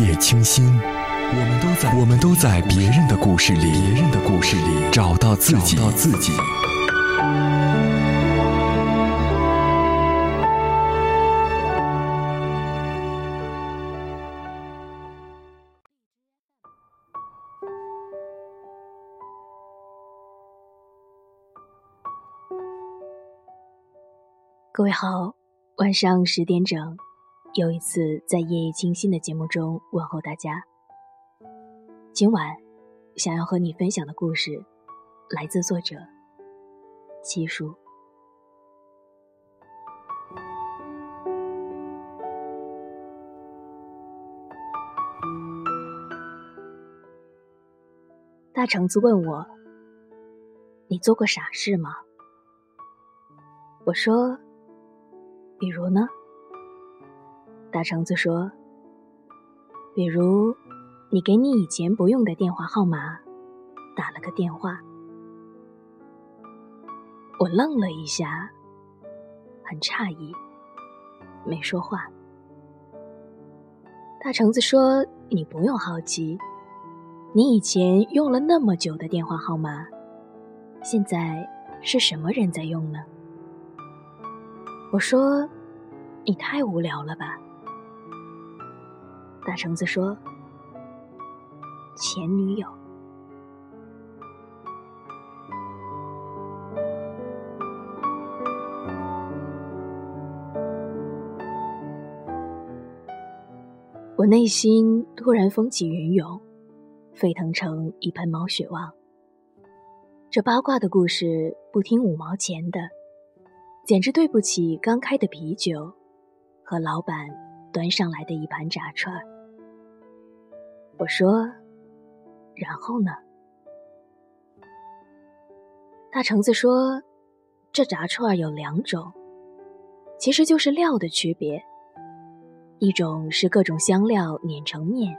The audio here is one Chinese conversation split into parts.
夜清新，我们都在我们都在别人的故事里，别人的故事里找到自己，找到自己。各位好，晚上十点整，又一次在夜夜清新的节目中问候大家。今晚想要和你分享的故事，来自作者七叔。大橙子问我：“你做过傻事吗？”我说。比如呢？大橙子说：“比如，你给你以前不用的电话号码打了个电话。”我愣了一下，很诧异，没说话。大橙子说：“你不用好奇，你以前用了那么久的电话号码，现在是什么人在用呢？”我说：“你太无聊了吧。”大橙子说：“前女友。”我内心突然风起云涌，沸腾成一盆毛血旺。这八卦的故事不听五毛钱的。简直对不起刚开的啤酒，和老板端上来的一盘炸串儿。我说：“然后呢？”大橙子说：“这炸串儿有两种，其实就是料的区别。一种是各种香料碾成面，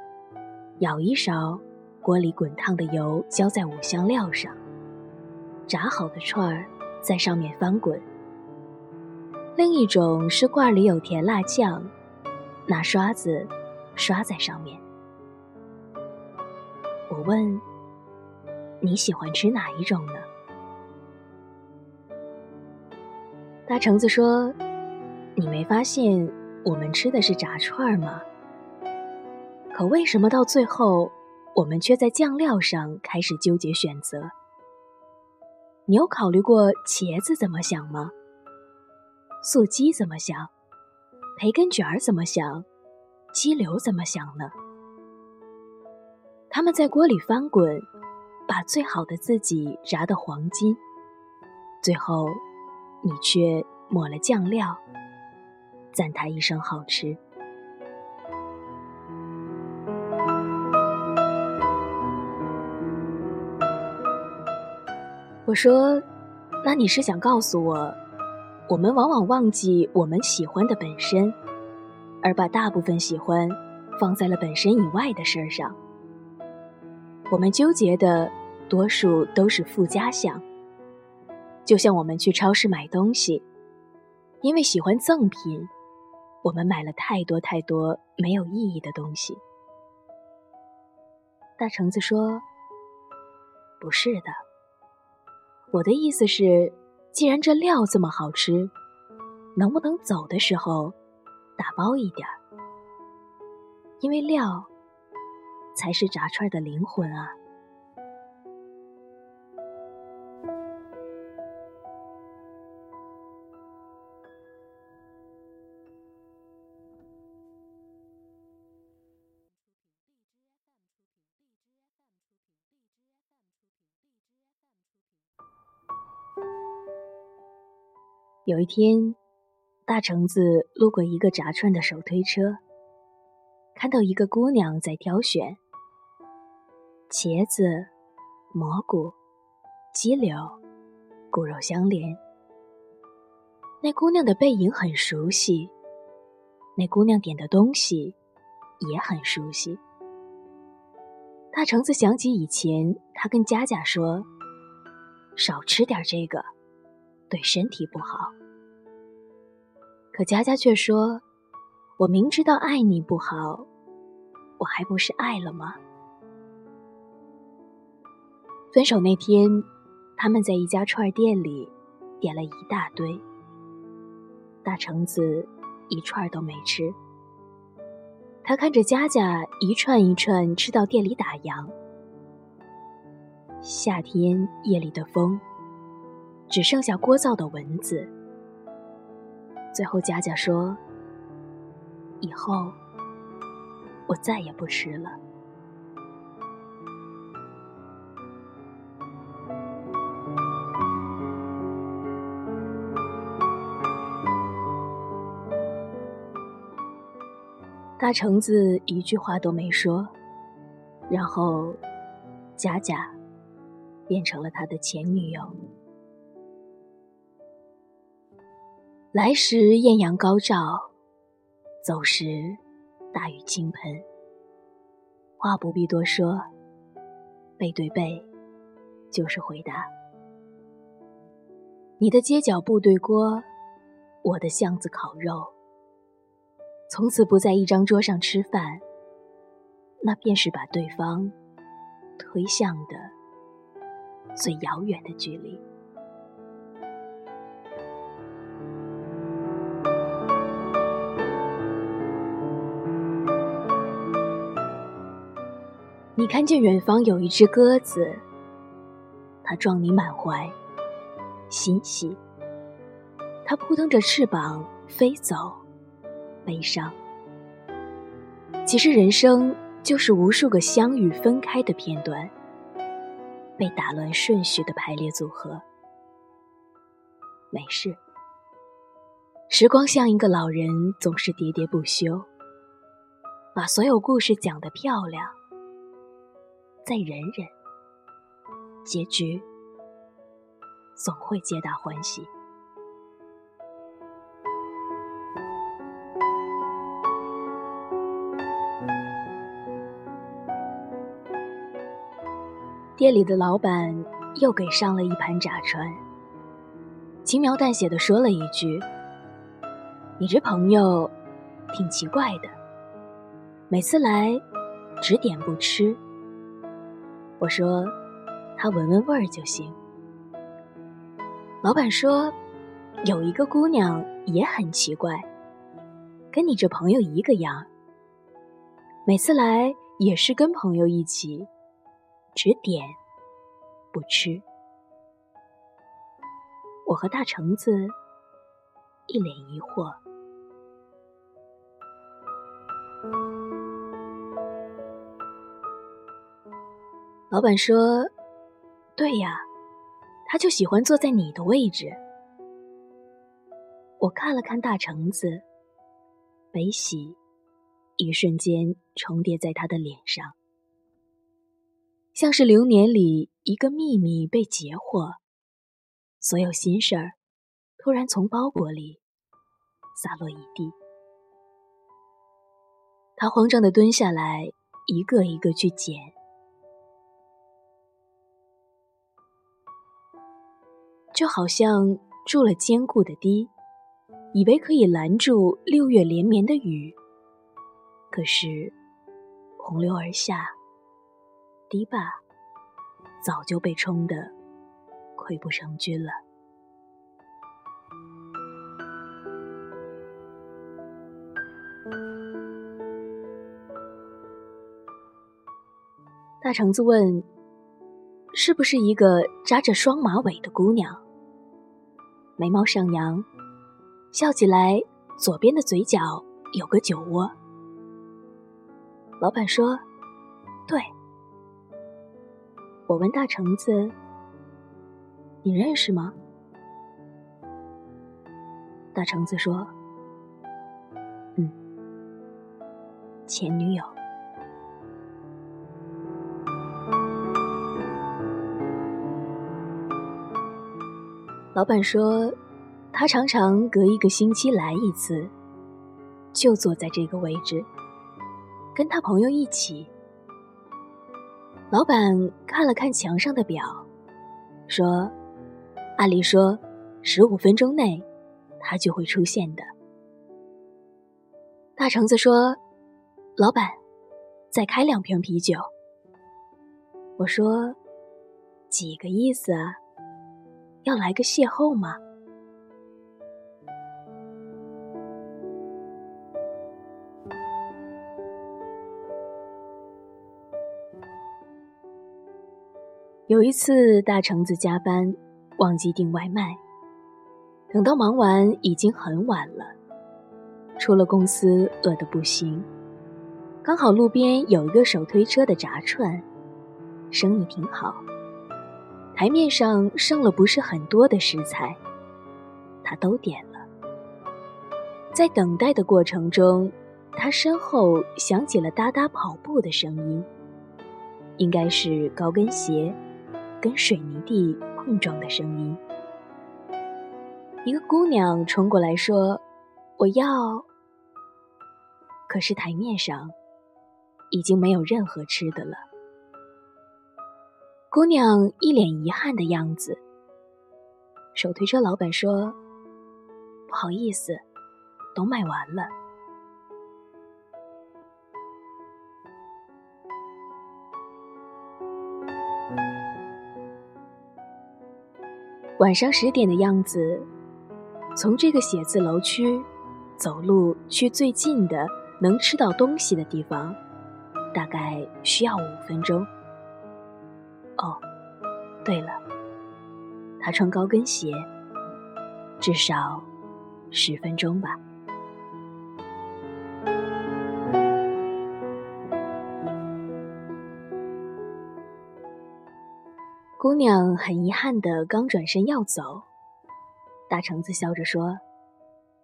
舀一勺，锅里滚烫的油浇在五香料上，炸好的串儿在上面翻滚。”另一种是罐里有甜辣酱，拿刷子刷在上面。我问：“你喜欢吃哪一种呢？”大橙子说：“你没发现我们吃的是炸串吗？可为什么到最后，我们却在酱料上开始纠结选择？你有考虑过茄子怎么想吗？”素鸡怎么想？培根卷儿怎么想？鸡柳怎么想呢？他们在锅里翻滚，把最好的自己炸得黄金，最后，你却抹了酱料，赞他一声好吃。我说：“那你是想告诉我？”我们往往忘记我们喜欢的本身，而把大部分喜欢放在了本身以外的事儿上。我们纠结的多数都是附加项，就像我们去超市买东西，因为喜欢赠品，我们买了太多太多没有意义的东西。大橙子说：“不是的，我的意思是。”既然这料这么好吃，能不能走的时候打包一点儿？因为料才是炸串的灵魂啊！有一天，大橙子路过一个炸串的手推车，看到一个姑娘在挑选茄子、蘑菇、鸡柳、骨肉相连。那姑娘的背影很熟悉，那姑娘点的东西也很熟悉。大橙子想起以前他跟佳佳说：“少吃点这个。”对身体不好，可佳佳却说：“我明知道爱你不好，我还不是爱了吗？分手那天，他们在一家串店里点了一大堆，大橙子一串都没吃。他看着佳佳一串一串吃到店里打烊。夏天夜里的风，只剩下聒噪的蚊子。最后，佳佳说：“以后我再也不吃了。”大橙子一句话都没说，然后佳佳变成了他的前女友。来时艳阳高照，走时大雨倾盆。话不必多说，背对背就是回答。你的街角部队锅，我的巷子烤肉。从此不在一张桌上吃饭，那便是把对方推向的最遥远的距离。你看见远方有一只鸽子，它撞你满怀欣喜，它扑腾着翅膀飞走，悲伤。其实人生就是无数个相遇分开的片段，被打乱顺序的排列组合。没事，时光像一个老人，总是喋喋不休，把所有故事讲得漂亮。再忍忍，结局总会皆大欢喜。店里的老板又给上了一盘炸串，轻描淡写的说了一句：“你这朋友挺奇怪的，每次来只点不吃。”我说：“他闻闻味儿就行。”老板说：“有一个姑娘也很奇怪，跟你这朋友一个样，每次来也是跟朋友一起，只点不吃。”我和大橙子一脸疑惑。老板说：“对呀，他就喜欢坐在你的位置。”我看了看大橙子，悲喜一瞬间重叠在他的脸上，像是流年里一个秘密被截获，所有心事儿突然从包裹里洒落一地。他慌张的蹲下来，一个一个去捡。就好像筑了坚固的堤，以为可以拦住六月连绵的雨。可是，洪流而下，堤坝早就被冲得溃不成军了。大橙子问：“是不是一个扎着双马尾的姑娘？”眉毛上扬，笑起来，左边的嘴角有个酒窝。老板说：“我问大橙子：“你认识吗？”大橙子说：“嗯，前女友。”老板说，他常常隔一个星期来一次，就坐在这个位置，跟他朋友一起。老板看了看墙上的表，说：“按理说，十五分钟内他就会出现的。”大橙子说：“老板，再开两瓶啤酒。”我说：“几个意思啊？要来个邂逅吗？”有一次，大橙子加班忘记订外卖，等到忙完已经很晚了。出了公司，饿得不行，刚好路边有一个手推车的炸串。生意挺好，台面上剩了不是很多的食材，他都点了。在等待的过程中，他身后响起了哒哒跑步的声音，应该是高跟鞋跟水泥地碰撞的声音。一个姑娘冲过来说：“我要。”可是台面上已经没有任何吃的了。姑娘一脸遗憾的样子。手推车老板说：“不好意思，都卖完了。”晚上十点的样子，从这个写字楼区走路去最近的能吃到东西的地方，大概需要五分钟。哦，对了，他穿高跟鞋，至少十分钟吧。姑娘很遗憾的刚转身要走，大橙子笑着说：“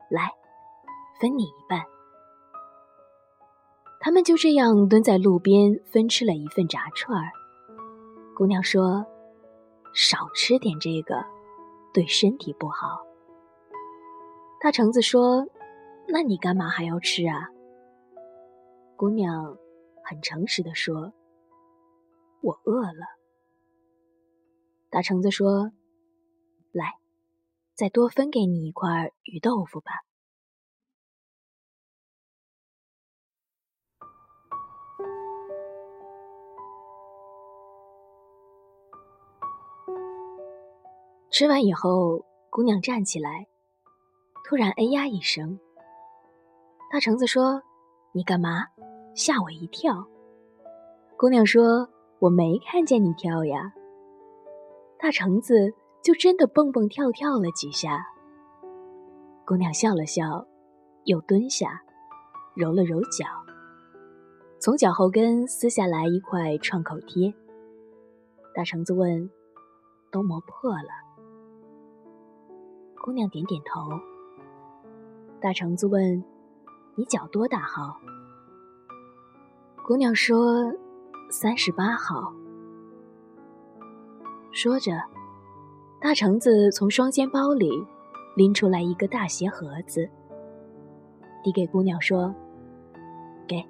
来，分你一半。”他们就这样蹲在路边分吃了一份炸串儿。姑娘说：“少吃点这个，对身体不好。”大橙子说：“那你干嘛还要吃啊？”姑娘很诚实的说：“我饿了。”大橙子说：“来，再多分给你一块鱼豆腐吧。”吃完以后，姑娘站起来，突然哎呀一声。大橙子说：“你干嘛？吓我一跳。”姑娘说：“我没看见你跳呀。”大橙子就真的蹦蹦跳跳了几下。姑娘笑了笑，又蹲下，揉了揉脚，从脚后跟撕下来一块创口贴。大橙子问：“都磨破了？”姑娘点点头。大橙子问：“你脚多大号？”姑娘说：“三十八号。”说着，大橙子从双肩包里拎出来一个大鞋盒子，递给姑娘说：“给，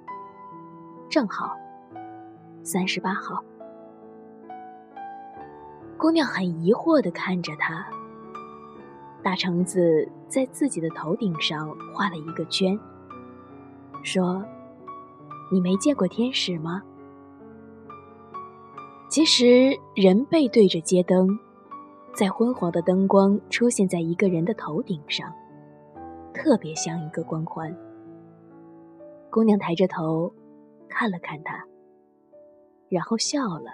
正好，三十八号。”姑娘很疑惑的看着他。大橙子在自己的头顶上画了一个圈，说：“你没见过天使吗？”其实，人背对着街灯，在昏黄的灯光出现在一个人的头顶上，特别像一个光环。姑娘抬着头看了看他，然后笑了。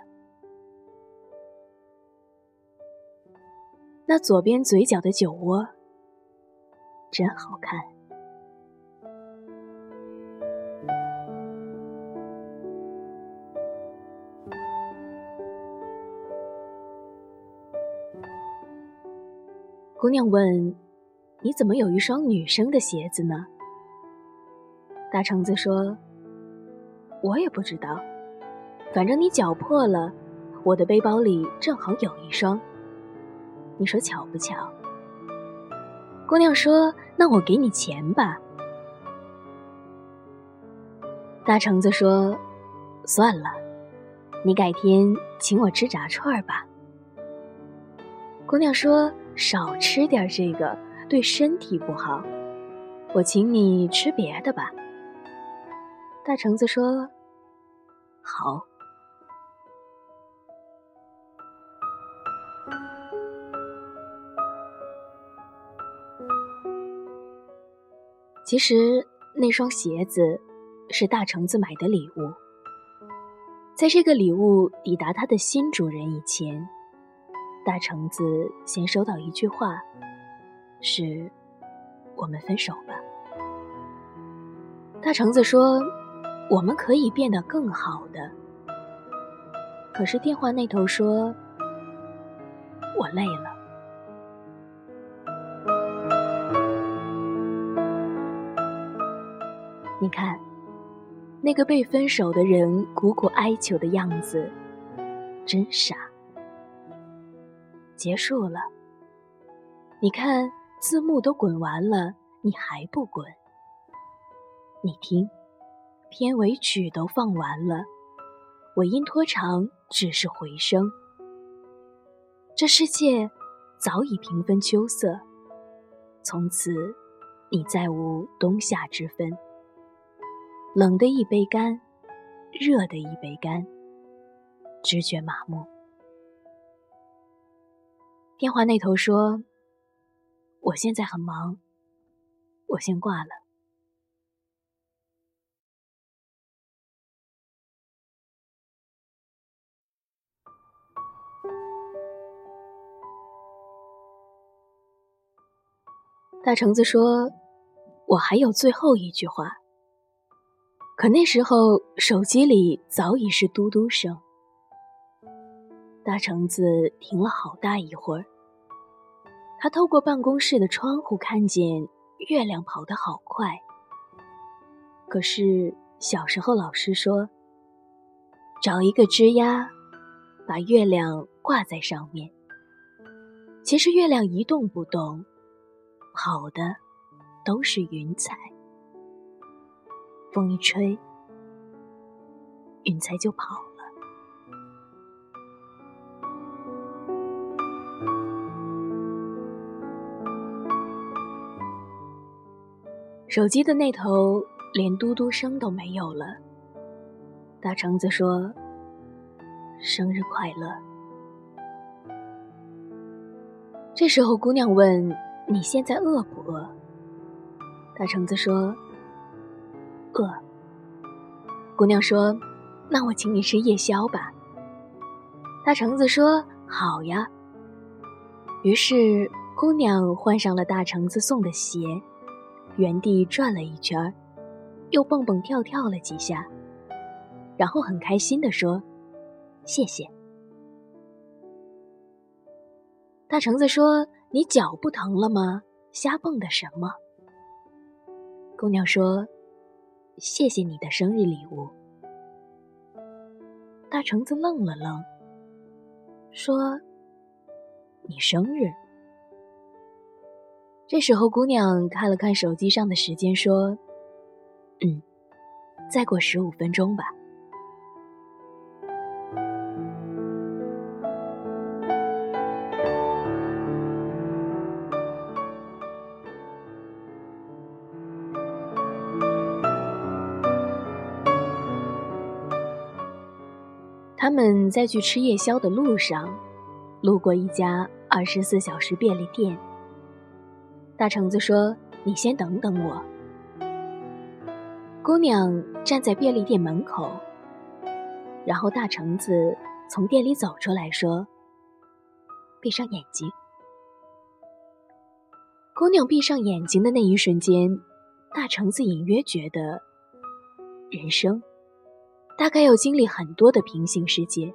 那左边嘴角的酒窝真好看。姑娘问：“你怎么有一双女生的鞋子呢？”大橙子说：“我也不知道，反正你脚破了，我的背包里正好有一双。”你说巧不巧？姑娘说：“那我给你钱吧。”大橙子说：“算了，你改天请我吃炸串吧。”姑娘说：“少吃点这个，对身体不好。我请你吃别的吧。”大橙子说：“好。其实那双鞋子是大橙子买的礼物。在这个礼物抵达它的新主人以前，大橙子先收到一句话：“是，我们分手吧。”大橙子说：“我们可以变得更好的。”可是电话那头说：“我累了。”你看。那个被分手的人苦苦哀求的样子，真傻。结束了。你看字幕都滚完了，你还不滚？你听，片尾曲都放完了，尾音拖长只是回声。这世界早已平分秋色，从此你再无冬夏之分。冷的一杯干，热的一杯干，直觉麻木。电话那头说：“我现在很忙，我先挂了。”大橙子说：“我还有最后一句话。”可那时候，手机里早已是嘟嘟声。大橙子停了好大一会儿，他透过办公室的窗户看见月亮跑得好快。可是小时候老师说，找一个枝丫，把月亮挂在上面。其实月亮一动不动，跑的都是云彩。风一吹，云彩就跑手机的那头连嘟嘟声都没有了。大橙子说：“生日快乐。”这时候，姑娘问：“你现在饿不饿？”大橙子说。饿，姑娘说：“那我请你吃夜宵吧。”大橙子说：“好呀。”于是姑娘换上了大橙子送的鞋，原地转了一圈，又蹦蹦跳跳了几下，然后很开心地说：“谢谢。”大橙子说：“你脚不疼了吗？瞎蹦的什么？”姑娘说。谢谢你的生日礼物。大橙子愣了愣，说：“你生日？”这时候，姑娘看了看手机上的时间，说：“嗯，再过十五分钟吧。”他们在去吃夜宵的路上，路过一家二十四小时便利店。大橙子说：“你先等等我。”姑娘站在便利店门口，然后大橙子从店里走出来说：“闭上眼睛。”姑娘闭上眼睛的那一瞬间，大橙子隐约觉得，人生。大概要经历很多的平行世界。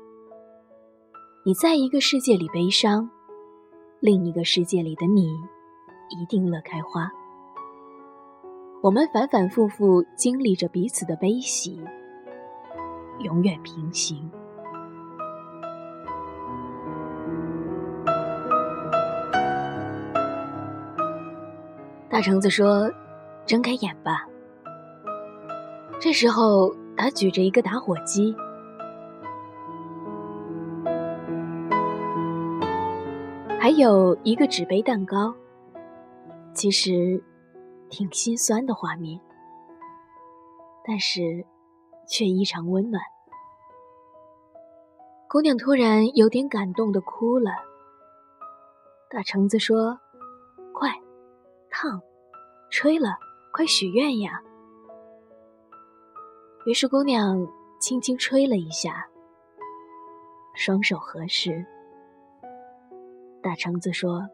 你在一个世界里悲伤，另一个世界里的你一定乐开花。我们反反复复经历着彼此的悲喜，永远平行。大橙子说：“睁开眼吧。”这时候。他举着一个打火机，还有一个纸杯蛋糕。其实，挺心酸的画面，但是却异常温暖。姑娘突然有点感动的哭了。大橙子说：“快，烫，吹了，快许愿呀！”于是姑娘轻轻吹了一下，双手合十。大橙子说：“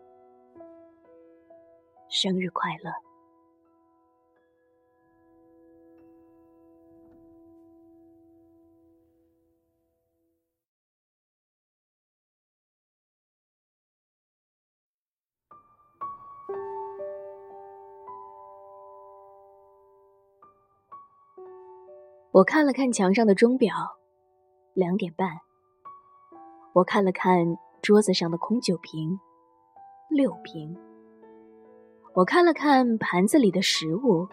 生日快乐。”我看了看墙上的钟表，两点半。我看了看桌子上的空酒瓶，六瓶。我看了看盘子里的食物，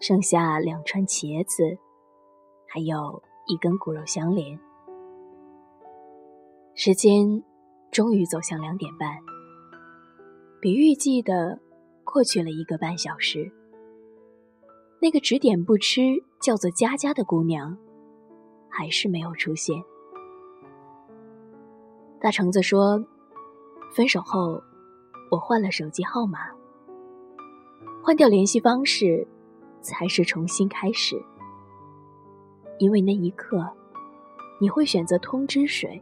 剩下两串茄子，还有一根骨肉相连。时间终于走向两点半，比预计的过去了一个半小时。那个只点不吃。叫做佳佳的姑娘，还是没有出现。大橙子说：“分手后，我换了手机号码，换掉联系方式，才是重新开始。因为那一刻，你会选择通知谁？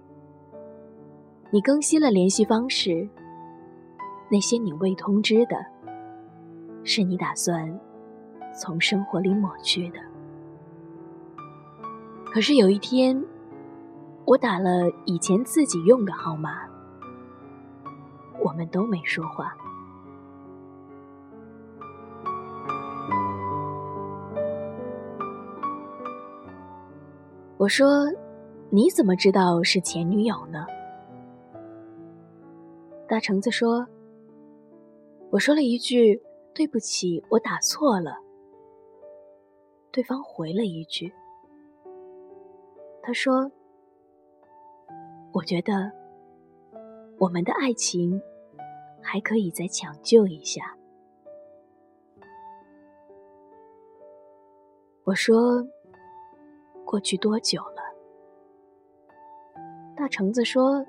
你更新了联系方式，那些你未通知的，是你打算从生活里抹去的。”可是有一天，我打了以前自己用的号码，我们都没说话。我说：“你怎么知道是前女友呢？”大橙子说：“我说了一句对不起，我打错了。”对方回了一句。他说：“我觉得我们的爱情还可以再抢救一下。”我说：“过去多久了？”大橙子说：“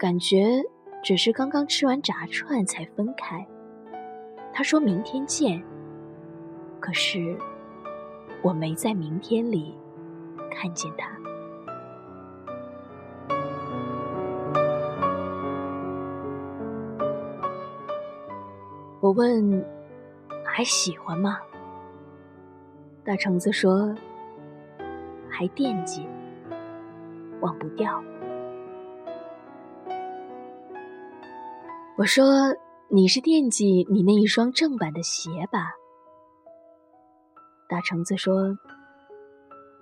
感觉只是刚刚吃完炸串才分开。”他说明天见，可是我没在明天里看见他。我问：“还喜欢吗？”大橙子说：“还惦记，忘不掉。”我说：“你是惦记你那一双正版的鞋吧？”大橙子说：“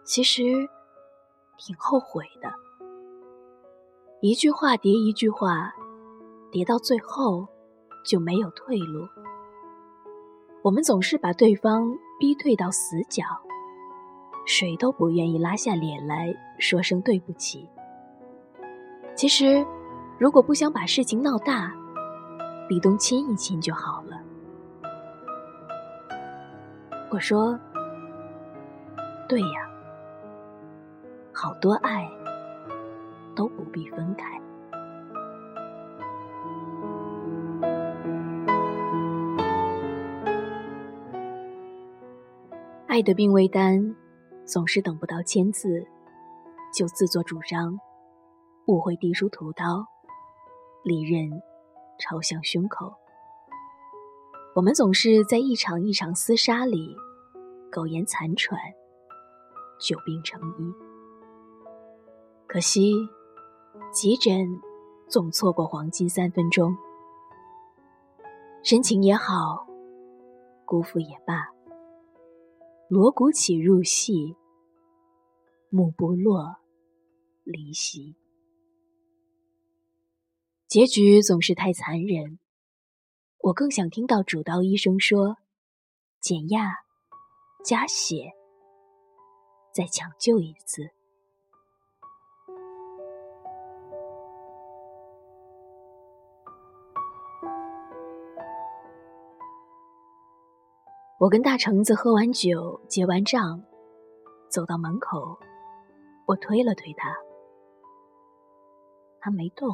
其实挺后悔的，一句话叠一句话，叠到最后。”就没有退路。我们总是把对方逼退到死角，谁都不愿意拉下脸来说声对不起。其实，如果不想把事情闹大，李东亲一亲就好了。我说：“对呀，好多爱都不必分开。”爱的病危单，总是等不到签字，就自作主张，误会递出屠刀，利刃朝向胸口。我们总是在一场一场厮杀里，苟延残喘，久病成医。可惜，急诊总错过黄金三分钟。深情也好，辜负也罢。锣鼓起，入戏；幕不落，离席。结局总是太残忍。我更想听到主刀医生说：“减压，加血，再抢救一次。”我跟大橙子喝完酒，结完账，走到门口，我推了推他，他没动。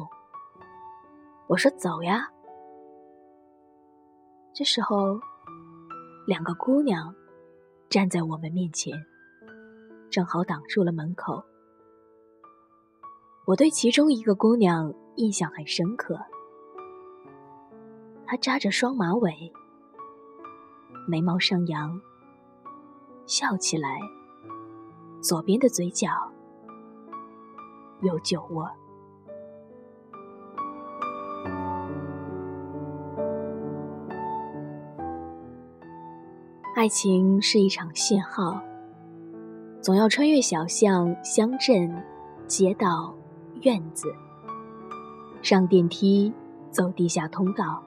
我说：“走呀。”这时候，两个姑娘站在我们面前，正好挡住了门口。我对其中一个姑娘印象很深刻，她扎着双马尾，眉毛上扬，笑起来，左边的嘴角有酒窝。爱情是一场信号，总要穿越小巷、乡镇、街道、院子，上电梯，走地下通道，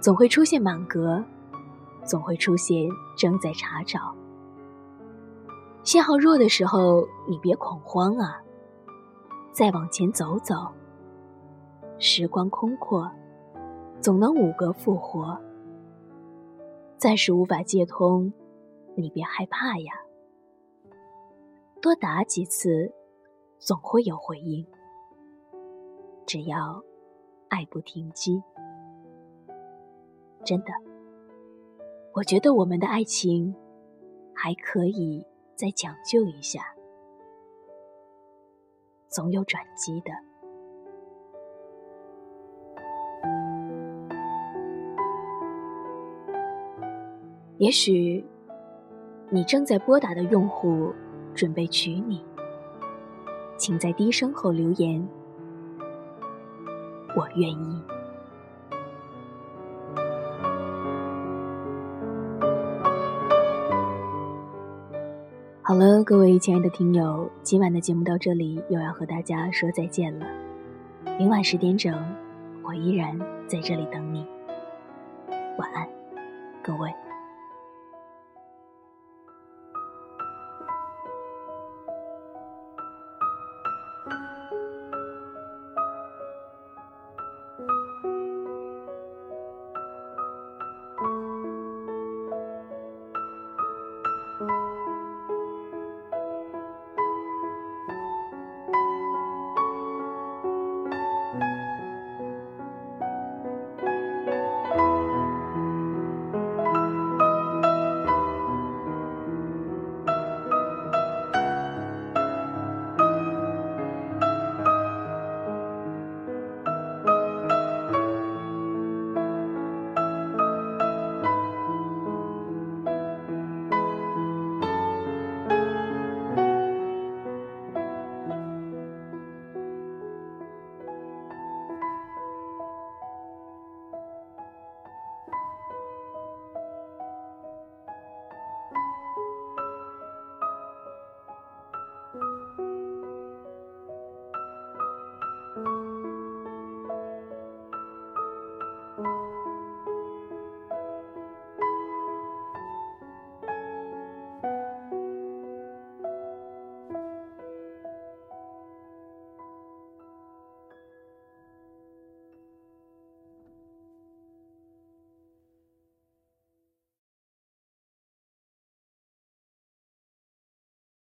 总会出现满格，总会出现正在查找。信号弱的时候，你别恐慌啊，再往前走走，时光空阔，总能五格复活。暂时无法接通，你别害怕呀。多打几次，总会有回应。只要爱不停机，真的，我觉得我们的爱情还可以再讲究一下，总有转机的。也许，你正在拨打的用户准备娶你，请在低声后留言。我愿意。好了，各位亲爱的听友，今晚的节目到这里又要和大家说再见了。明晚十点整，我依然在这里等你。晚安，各位。